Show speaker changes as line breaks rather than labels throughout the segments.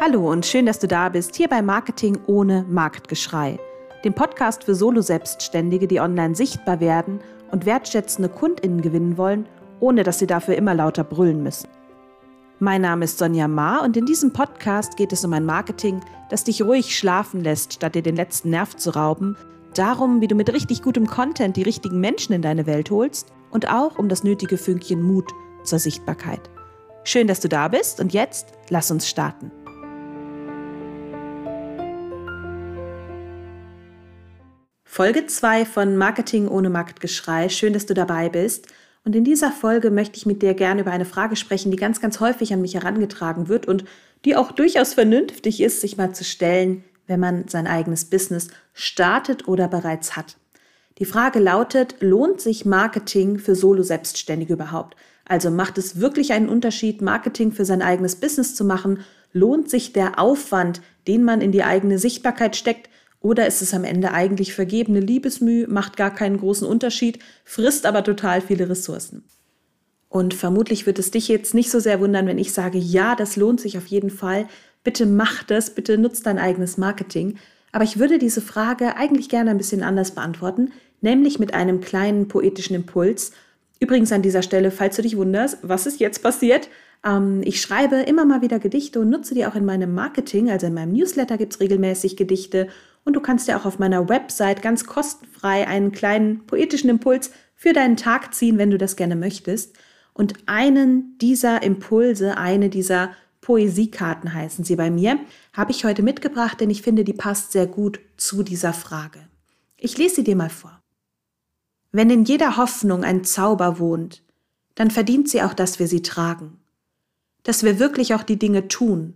Hallo und schön, dass du da bist, hier bei Marketing ohne Marktgeschrei, dem Podcast für Solo-Selbstständige, die online sichtbar werden und wertschätzende KundInnen gewinnen wollen, ohne dass sie dafür immer lauter brüllen müssen. Mein Name ist Sonja Ma und in diesem Podcast geht es um ein Marketing, das dich ruhig schlafen lässt, statt dir den letzten Nerv zu rauben, darum, wie du mit richtig gutem Content die richtigen Menschen in deine Welt holst und auch um das nötige Fünkchen Mut zur Sichtbarkeit. Schön, dass du da bist und jetzt lass uns starten. Folge 2 von Marketing ohne Marktgeschrei. Schön, dass du dabei bist. Und in dieser Folge möchte ich mit dir gerne über eine Frage sprechen, die ganz, ganz häufig an mich herangetragen wird und die auch durchaus vernünftig ist, sich mal zu stellen, wenn man sein eigenes Business startet oder bereits hat. Die Frage lautet, lohnt sich Marketing für Solo-Selbstständige überhaupt? Also macht es wirklich einen Unterschied, Marketing für sein eigenes Business zu machen? Lohnt sich der Aufwand, den man in die eigene Sichtbarkeit steckt? Oder ist es am Ende eigentlich vergebene Liebesmüh, macht gar keinen großen Unterschied, frisst aber total viele Ressourcen? Und vermutlich wird es dich jetzt nicht so sehr wundern, wenn ich sage, ja, das lohnt sich auf jeden Fall. Bitte mach das, bitte nutzt dein eigenes Marketing. Aber ich würde diese Frage eigentlich gerne ein bisschen anders beantworten, nämlich mit einem kleinen poetischen Impuls. Übrigens an dieser Stelle, falls du dich wunderst, was ist jetzt passiert? Ähm, ich schreibe immer mal wieder Gedichte und nutze die auch in meinem Marketing. Also in meinem Newsletter gibt es regelmäßig Gedichte und du kannst dir auch auf meiner Website ganz kostenfrei einen kleinen poetischen Impuls für deinen Tag ziehen, wenn du das gerne möchtest. Und einen dieser Impulse, eine dieser Poesiekarten heißen sie bei mir, habe ich heute mitgebracht, denn ich finde, die passt sehr gut zu dieser Frage. Ich lese sie dir mal vor. Wenn in jeder Hoffnung ein Zauber wohnt, dann verdient sie auch, dass wir sie tragen. Dass wir wirklich auch die Dinge tun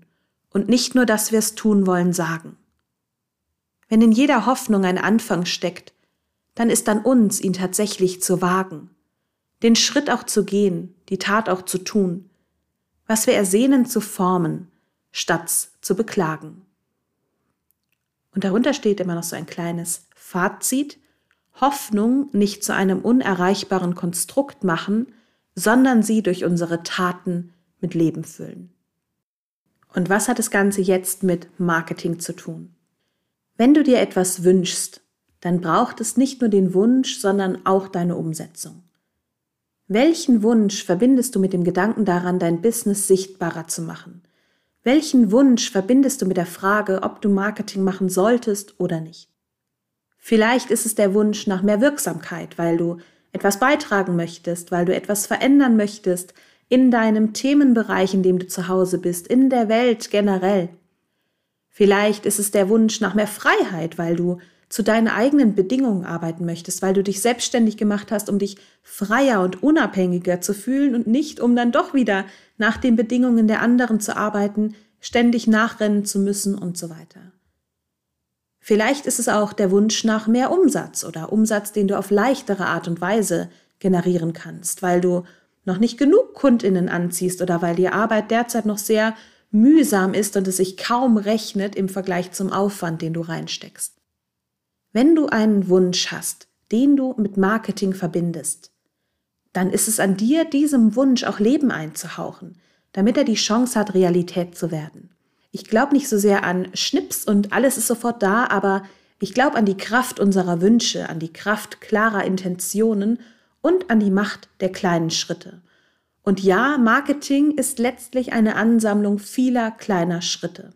und nicht nur, dass wir es tun wollen, sagen. Wenn in jeder Hoffnung ein Anfang steckt, dann ist an uns, ihn tatsächlich zu wagen, den Schritt auch zu gehen, die Tat auch zu tun, was wir ersehnen zu formen, statt zu beklagen. Und darunter steht immer noch so ein kleines Fazit, Hoffnung nicht zu einem unerreichbaren Konstrukt machen, sondern sie durch unsere Taten mit Leben füllen. Und was hat das Ganze jetzt mit Marketing zu tun? Wenn du dir etwas wünschst, dann braucht es nicht nur den Wunsch, sondern auch deine Umsetzung. Welchen Wunsch verbindest du mit dem Gedanken daran, dein Business sichtbarer zu machen? Welchen Wunsch verbindest du mit der Frage, ob du Marketing machen solltest oder nicht? Vielleicht ist es der Wunsch nach mehr Wirksamkeit, weil du etwas beitragen möchtest, weil du etwas verändern möchtest in deinem Themenbereich, in dem du zu Hause bist, in der Welt generell. Vielleicht ist es der Wunsch nach mehr Freiheit, weil du zu deinen eigenen Bedingungen arbeiten möchtest, weil du dich selbstständig gemacht hast, um dich freier und unabhängiger zu fühlen und nicht, um dann doch wieder nach den Bedingungen der anderen zu arbeiten, ständig nachrennen zu müssen und so weiter. Vielleicht ist es auch der Wunsch nach mehr Umsatz oder Umsatz, den du auf leichtere Art und Weise generieren kannst, weil du noch nicht genug Kundinnen anziehst oder weil die Arbeit derzeit noch sehr mühsam ist und es sich kaum rechnet im Vergleich zum Aufwand, den du reinsteckst. Wenn du einen Wunsch hast, den du mit Marketing verbindest, dann ist es an dir, diesem Wunsch auch Leben einzuhauchen, damit er die Chance hat, Realität zu werden. Ich glaube nicht so sehr an Schnips und alles ist sofort da, aber ich glaube an die Kraft unserer Wünsche, an die Kraft klarer Intentionen und an die Macht der kleinen Schritte. Und ja, Marketing ist letztlich eine Ansammlung vieler kleiner Schritte.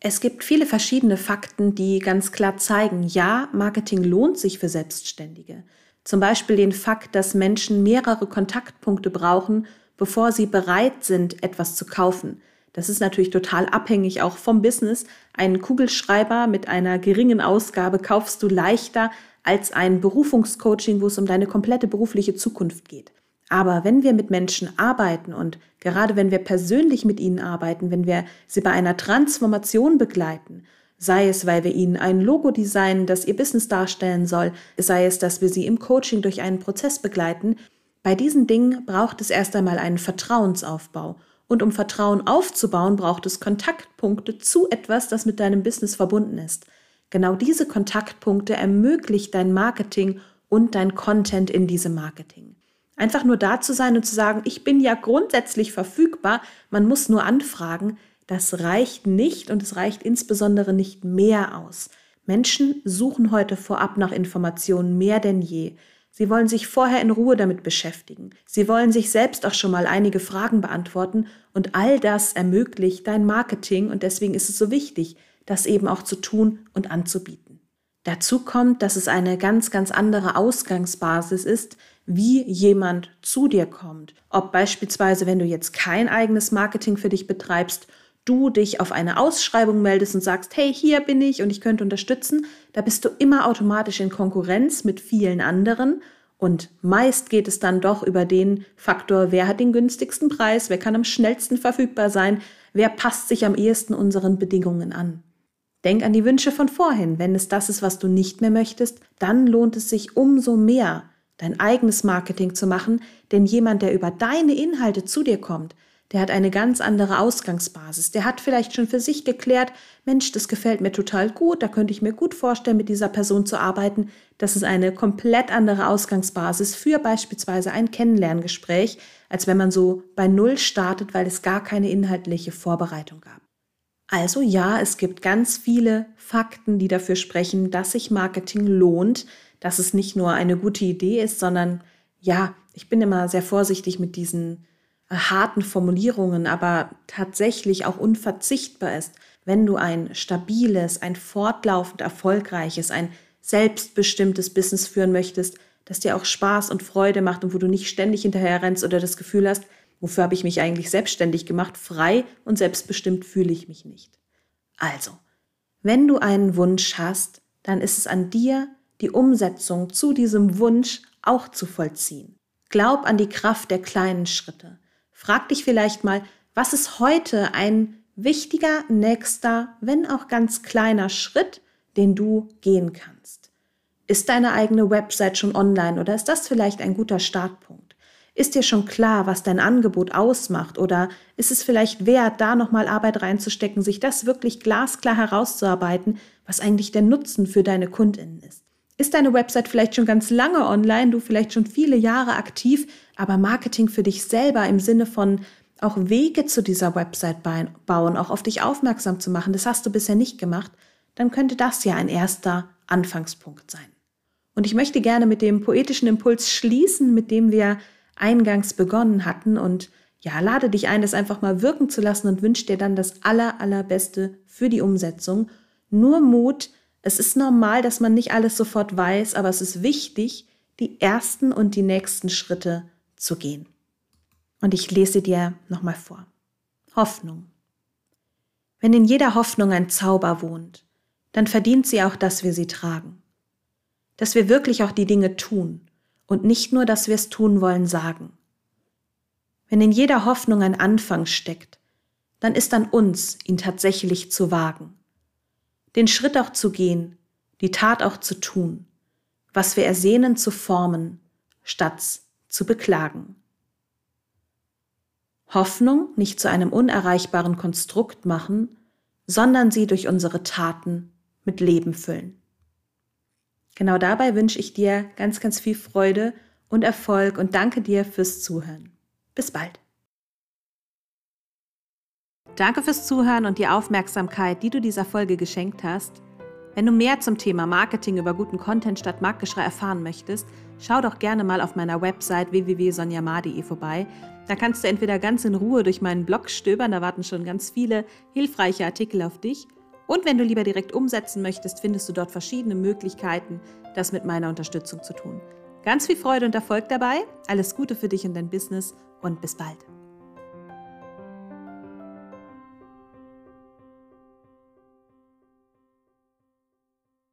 Es gibt viele verschiedene Fakten, die ganz klar zeigen, ja, Marketing lohnt sich für Selbstständige. Zum Beispiel den Fakt, dass Menschen mehrere Kontaktpunkte brauchen, bevor sie bereit sind, etwas zu kaufen. Das ist natürlich total abhängig auch vom Business. Einen Kugelschreiber mit einer geringen Ausgabe kaufst du leichter als ein Berufungscoaching, wo es um deine komplette berufliche Zukunft geht. Aber wenn wir mit Menschen arbeiten und gerade wenn wir persönlich mit ihnen arbeiten, wenn wir sie bei einer Transformation begleiten, sei es, weil wir ihnen ein Logo designen, das ihr Business darstellen soll, sei es, dass wir sie im Coaching durch einen Prozess begleiten, bei diesen Dingen braucht es erst einmal einen Vertrauensaufbau. Und um Vertrauen aufzubauen, braucht es Kontaktpunkte zu etwas, das mit deinem Business verbunden ist. Genau diese Kontaktpunkte ermöglicht dein Marketing und dein Content in diesem Marketing. Einfach nur da zu sein und zu sagen, ich bin ja grundsätzlich verfügbar, man muss nur anfragen, das reicht nicht und es reicht insbesondere nicht mehr aus. Menschen suchen heute vorab nach Informationen mehr denn je. Sie wollen sich vorher in Ruhe damit beschäftigen. Sie wollen sich selbst auch schon mal einige Fragen beantworten und all das ermöglicht dein Marketing und deswegen ist es so wichtig, das eben auch zu tun und anzubieten. Dazu kommt, dass es eine ganz, ganz andere Ausgangsbasis ist, wie jemand zu dir kommt. Ob beispielsweise, wenn du jetzt kein eigenes Marketing für dich betreibst, du dich auf eine Ausschreibung meldest und sagst, hey, hier bin ich und ich könnte unterstützen, da bist du immer automatisch in Konkurrenz mit vielen anderen. Und meist geht es dann doch über den Faktor, wer hat den günstigsten Preis, wer kann am schnellsten verfügbar sein, wer passt sich am ehesten unseren Bedingungen an. Denk an die Wünsche von vorhin. Wenn es das ist, was du nicht mehr möchtest, dann lohnt es sich umso mehr, dein eigenes Marketing zu machen, denn jemand, der über deine Inhalte zu dir kommt, der hat eine ganz andere Ausgangsbasis. Der hat vielleicht schon für sich geklärt, Mensch, das gefällt mir total gut, da könnte ich mir gut vorstellen, mit dieser Person zu arbeiten. Das ist eine komplett andere Ausgangsbasis für beispielsweise ein Kennenlerngespräch, als wenn man so bei Null startet, weil es gar keine inhaltliche Vorbereitung gab. Also ja, es gibt ganz viele Fakten, die dafür sprechen, dass sich Marketing lohnt, dass es nicht nur eine gute Idee ist, sondern ja, ich bin immer sehr vorsichtig mit diesen harten Formulierungen, aber tatsächlich auch unverzichtbar ist, wenn du ein stabiles, ein fortlaufend erfolgreiches, ein selbstbestimmtes Business führen möchtest, das dir auch Spaß und Freude macht und wo du nicht ständig hinterher rennst oder das Gefühl hast, wofür habe ich mich eigentlich selbstständig gemacht, frei und selbstbestimmt fühle ich mich nicht. Also, wenn du einen Wunsch hast, dann ist es an dir, die Umsetzung zu diesem Wunsch auch zu vollziehen. Glaub an die Kraft der kleinen Schritte. Frag dich vielleicht mal, was ist heute ein wichtiger nächster, wenn auch ganz kleiner Schritt, den du gehen kannst? Ist deine eigene Website schon online oder ist das vielleicht ein guter Startpunkt? Ist dir schon klar, was dein Angebot ausmacht oder ist es vielleicht wert, da nochmal Arbeit reinzustecken, sich das wirklich glasklar herauszuarbeiten, was eigentlich der Nutzen für deine Kundinnen ist? Ist deine Website vielleicht schon ganz lange online, du vielleicht schon viele Jahre aktiv, aber Marketing für dich selber im Sinne von auch Wege zu dieser Website bauen, auch auf dich aufmerksam zu machen, das hast du bisher nicht gemacht, dann könnte das ja ein erster Anfangspunkt sein. Und ich möchte gerne mit dem poetischen Impuls schließen, mit dem wir eingangs begonnen hatten und ja, lade dich ein, das einfach mal wirken zu lassen und wünsche dir dann das aller, allerbeste für die Umsetzung. Nur Mut, es ist normal, dass man nicht alles sofort weiß, aber es ist wichtig, die ersten und die nächsten Schritte zu gehen. Und ich lese dir nochmal vor. Hoffnung. Wenn in jeder Hoffnung ein Zauber wohnt, dann verdient sie auch, dass wir sie tragen. Dass wir wirklich auch die Dinge tun und nicht nur, dass wir es tun wollen, sagen. Wenn in jeder Hoffnung ein Anfang steckt, dann ist an uns, ihn tatsächlich zu wagen den Schritt auch zu gehen, die Tat auch zu tun, was wir ersehnen zu formen, statt zu beklagen. Hoffnung nicht zu einem unerreichbaren Konstrukt machen, sondern sie durch unsere Taten mit Leben füllen. Genau dabei wünsche ich dir ganz, ganz viel Freude und Erfolg und danke dir fürs Zuhören. Bis bald. Danke fürs Zuhören und die Aufmerksamkeit, die du dieser Folge geschenkt hast. Wenn du mehr zum Thema Marketing über guten Content statt Marktgeschrei erfahren möchtest, schau doch gerne mal auf meiner Website www.sonjamar.de vorbei. Da kannst du entweder ganz in Ruhe durch meinen Blog stöbern, da warten schon ganz viele hilfreiche Artikel auf dich. Und wenn du lieber direkt umsetzen möchtest, findest du dort verschiedene Möglichkeiten, das mit meiner Unterstützung zu tun. Ganz viel Freude und Erfolg dabei, alles Gute für dich und dein Business und bis bald.